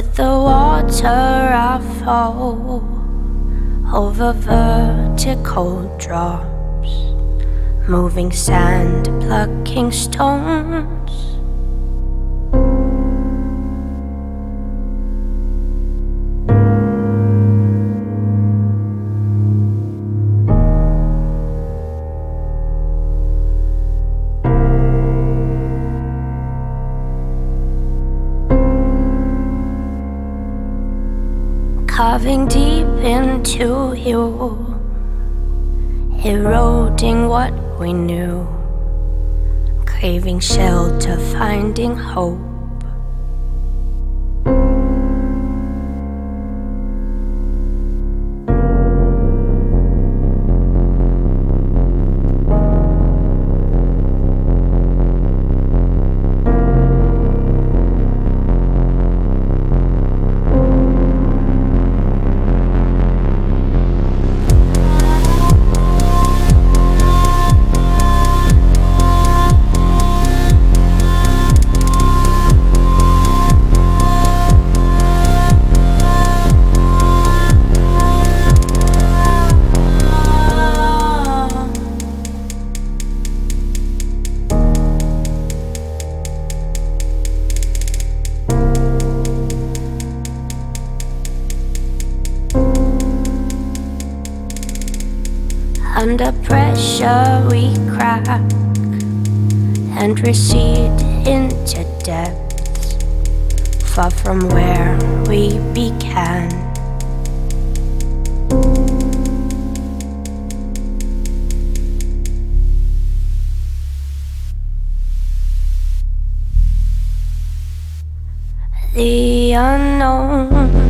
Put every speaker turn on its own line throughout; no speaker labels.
With the water I fall over vertical drops, moving sand, plucking stones. You, eroding what we knew, craving shelter, finding hope. Under pressure, we crack and recede into depths far from where we began. The unknown.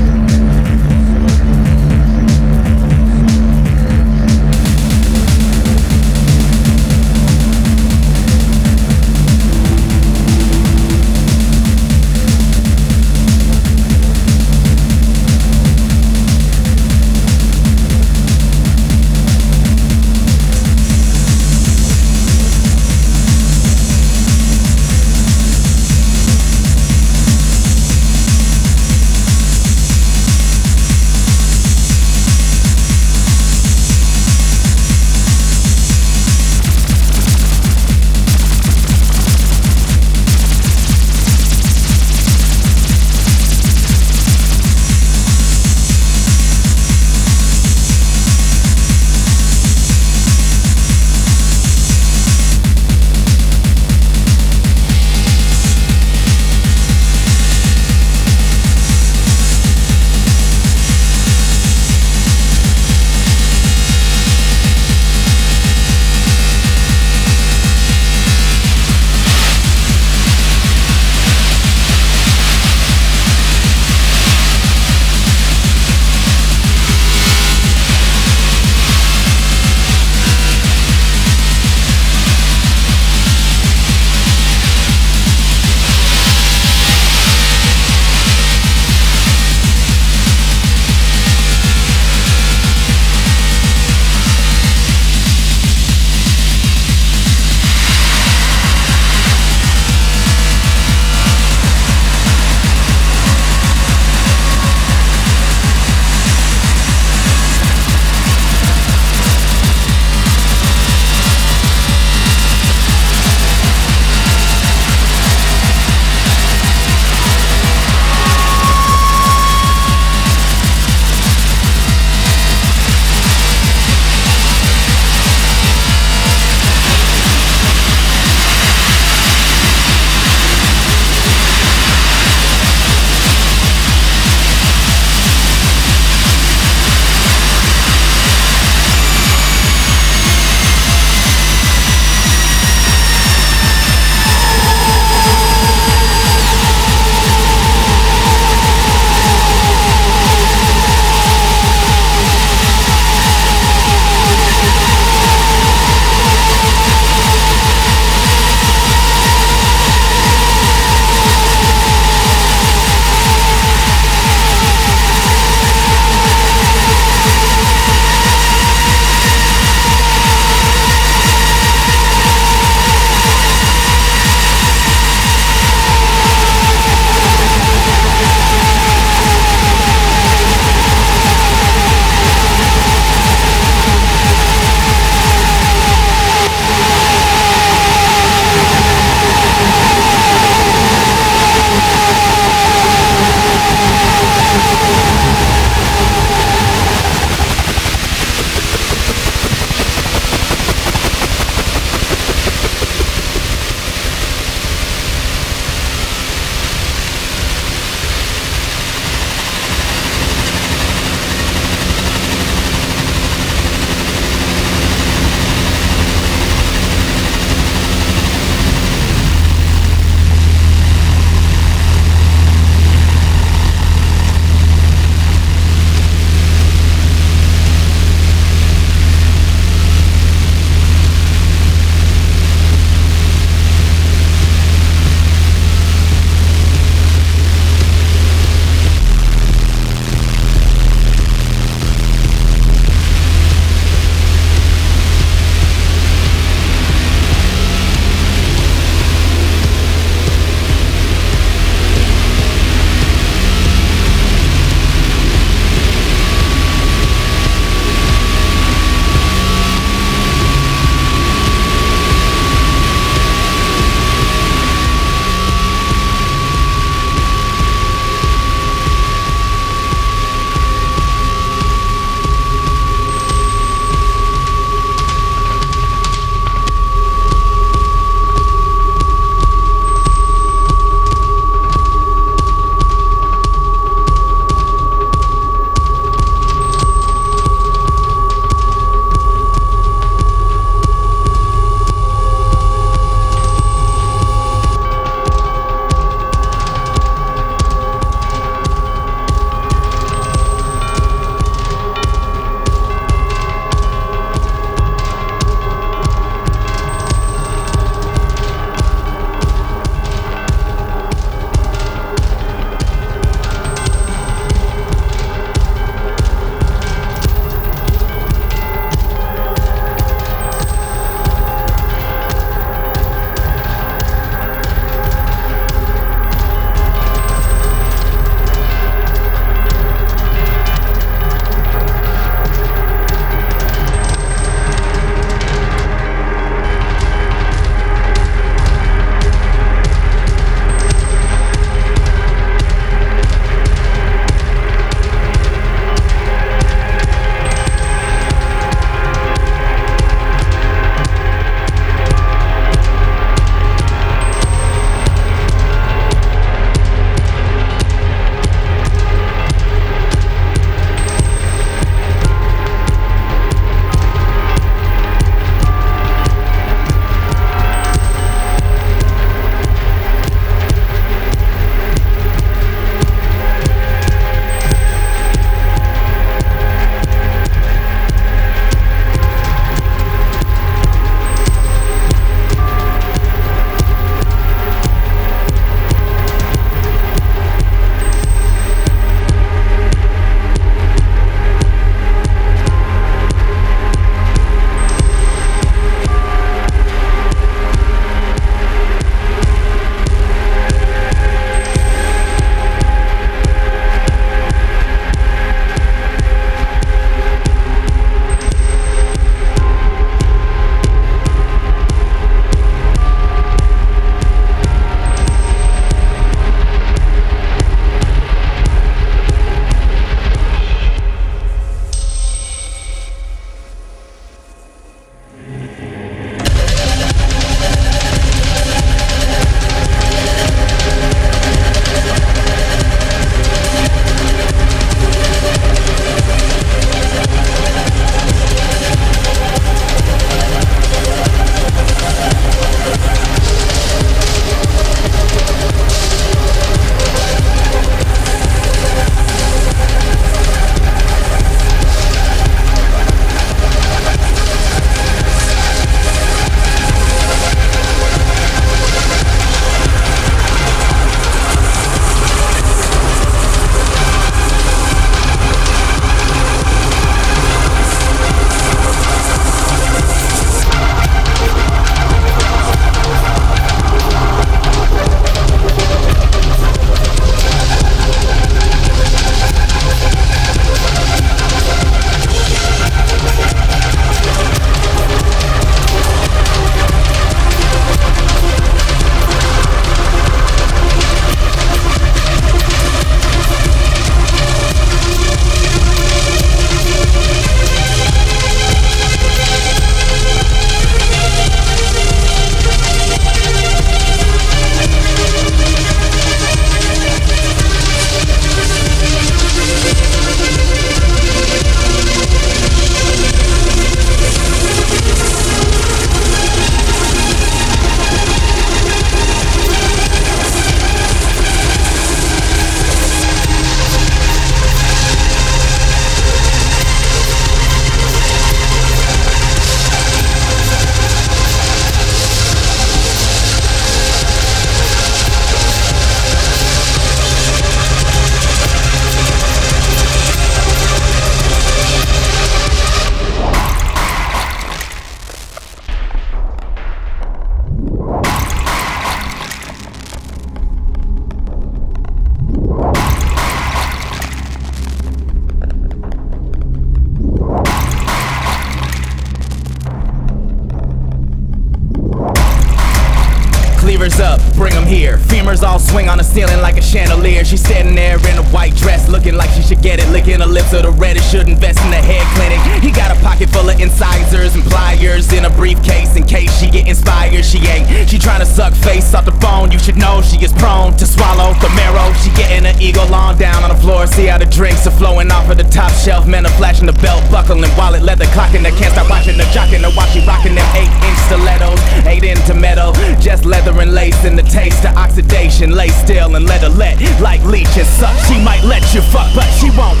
Of the top shelf. Men are flashing the belt buckle and wallet leather clocking. They can't stop watching the jocking. The watch she rocking them eight inch stilettos. Ain't into metal, just leather and lace. And the taste of oxidation. Lay still and let her let like leech and suck. She might let you fuck, but she won't.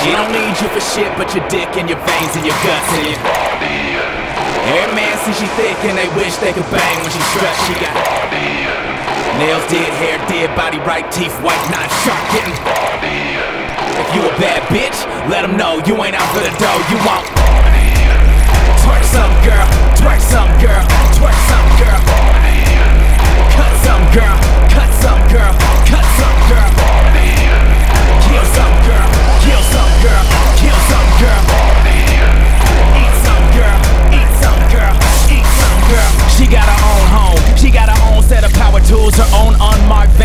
She don't need you for shit, but your dick and your veins and your guts and your body. Every man see she thick and they wish they could bang when she struts. She got nails did, hair did, body right, teeth white, not sharp getting. If you a bad bitch, let 'em know you ain't out for the dough. You won't. Twerk some girl, twerk some girl, twerk some girl. Cut some girl, cut some girl, cut some girl. Kill some girl, kill some girl, kill some girl. Eat some girl, eat some girl, eat some girl. She got her own home, she got her own set of power tools, her own unmarked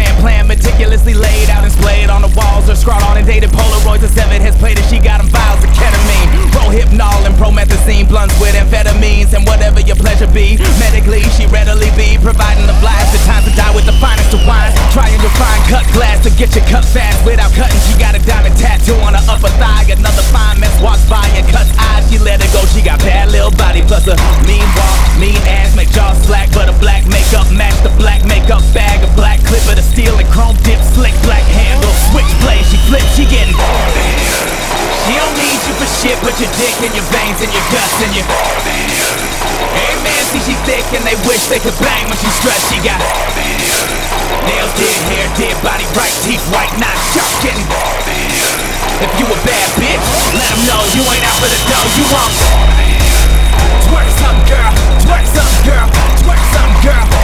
laid out and splayed on the walls. Her scrawled on and dated Polaroids, a seven has played it. She got them vials of ketamine, prohypnol and promethazine, blunts with amphetamines, and whatever your pleasure be. Medically, she readily be providing the blast. The time to die with the finest of wines. Trying to find cut glass to get your cut fast without cutting. She got a diamond tattoo on her upper thigh. Another fine mess walks by and cuts eyes. She let it go. She got bad little body plus a mean walk, mean ass, make jaw slack, but a black makeup match the black makeup bag. A black clip of the steel and chrome dip, slick black handle, switchblade. She flips, she getting. She don't need you for shit, but your dick and your veins and your guts and your. body. Hey man, see she thick and they wish they could bang when she struts. She got body. nails did, hair did, body right, teeth white, not getting. If you a bad bitch, let 'em know you ain't out for the dough. You won't. Twerk some girl, twerk some girl, twerk some girl.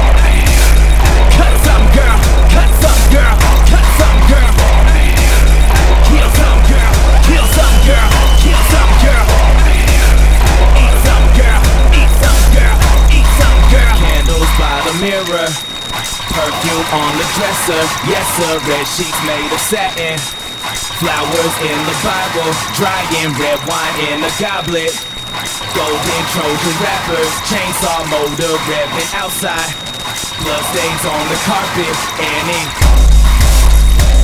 Dresser. Yes sir, red sheets made of satin. Flowers in the Bible, drying red wine in a goblet. Golden Trojan wrappers, chainsaw motor revving outside. Blood stains on the carpet, and ink.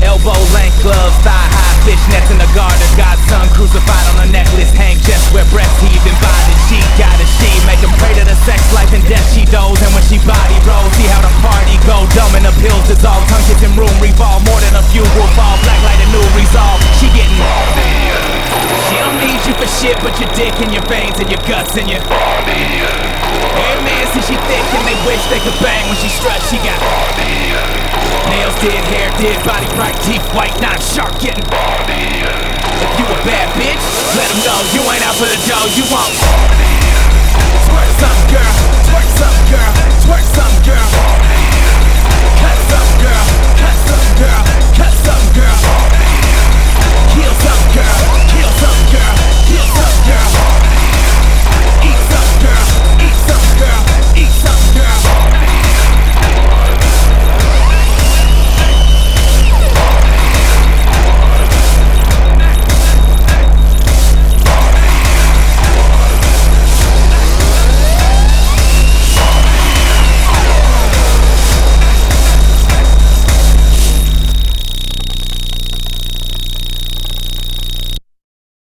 Elbow length gloves, thigh high fishnets in the garter. Godson crucified on a necklace, hang just where breath heaving body. She got a she make him pray to the sex life and death she does. And when she body rolls, see how the party go. Dumb and the pills dissolve, tongue kitchen room revolve. More than a few will fall, black light a new resolve. She getting. She don't need you for shit, but your dick and your veins and your guts and your. body Hey man, see she thick and they wish they could bang when she struts. She got. Nails did, hair did, body bright, teeth white, not sharp getting. If you a bad bitch, let him know you ain't out for the dough, you won't. Twerk some girl, twerk some girl, twerk some girl. Cut some girl, cut some girl, cut some girl. Kill some girl.